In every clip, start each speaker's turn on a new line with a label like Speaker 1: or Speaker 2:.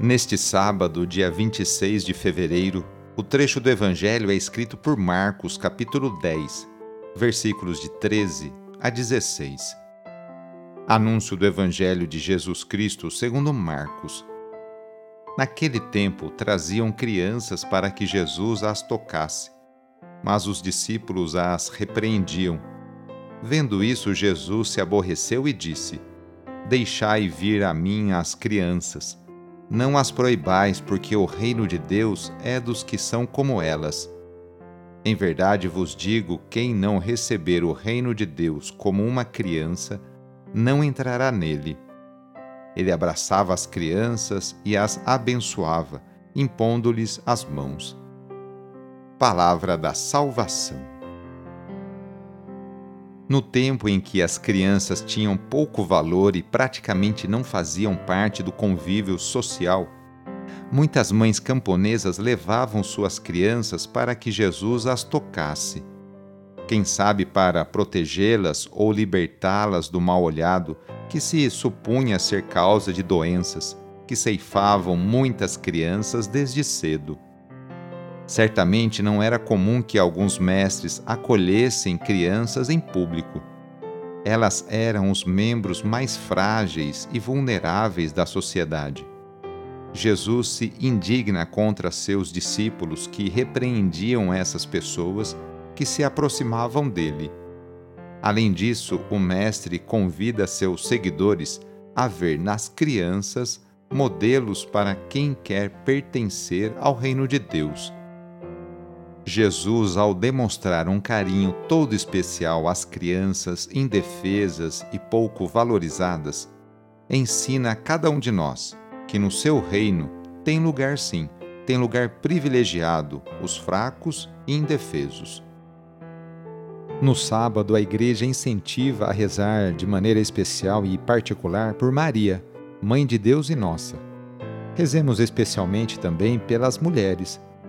Speaker 1: Neste sábado, dia 26 de fevereiro, o trecho do Evangelho é escrito por Marcos, capítulo 10, versículos de 13 a 16. Anúncio do Evangelho de Jesus Cristo segundo Marcos. Naquele tempo traziam crianças para que Jesus as tocasse, mas os discípulos as repreendiam. Vendo isso, Jesus se aborreceu e disse: Deixai vir a mim as crianças não as proibais, porque o reino de Deus é dos que são como elas. Em verdade vos digo: quem não receber o reino de Deus como uma criança, não entrará nele. Ele abraçava as crianças e as abençoava, impondo-lhes as mãos. Palavra da Salvação. No tempo em que as crianças tinham pouco valor e praticamente não faziam parte do convívio social, muitas mães camponesas levavam suas crianças para que Jesus as tocasse. Quem sabe para protegê-las ou libertá-las do mal olhado que se supunha ser causa de doenças que ceifavam muitas crianças desde cedo. Certamente não era comum que alguns mestres acolhessem crianças em público. Elas eram os membros mais frágeis e vulneráveis da sociedade. Jesus se indigna contra seus discípulos que repreendiam essas pessoas que se aproximavam dele. Além disso, o Mestre convida seus seguidores a ver nas crianças modelos para quem quer pertencer ao reino de Deus Jesus, ao demonstrar um carinho todo especial às crianças indefesas e pouco valorizadas, ensina a cada um de nós que no seu reino tem lugar sim, tem lugar privilegiado os fracos e indefesos. No sábado, a igreja incentiva a rezar de maneira especial e particular por Maria, Mãe de Deus e nossa. Rezemos especialmente também pelas mulheres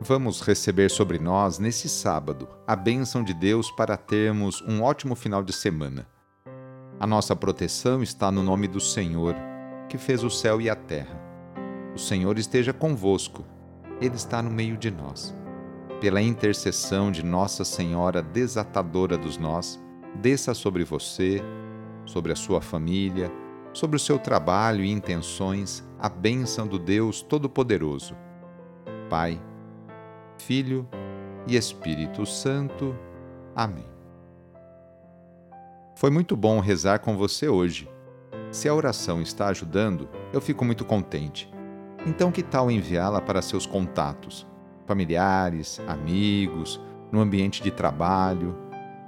Speaker 1: Vamos receber sobre nós, nesse sábado, a bênção de Deus para termos um ótimo final de semana. A nossa proteção está no nome do Senhor, que fez o céu e a terra. O Senhor esteja convosco, Ele está no meio de nós. Pela intercessão de Nossa Senhora desatadora dos nós, desça sobre você, sobre a sua família, sobre o seu trabalho e intenções a bênção do Deus Todo-Poderoso. Pai, Filho e Espírito Santo. Amém. Foi muito bom rezar com você hoje. Se a oração está ajudando, eu fico muito contente. Então, que tal enviá-la para seus contatos, familiares, amigos, no ambiente de trabalho?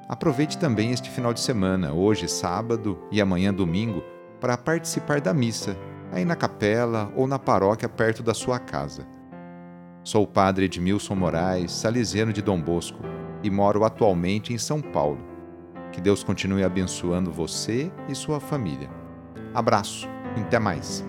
Speaker 1: Aproveite também este final de semana, hoje sábado e amanhã domingo, para participar da missa, aí na capela ou na paróquia perto da sua casa. Sou o padre Edmilson Moraes, salesiano de Dom Bosco, e moro atualmente em São Paulo. Que Deus continue abençoando você e sua família. Abraço, até mais.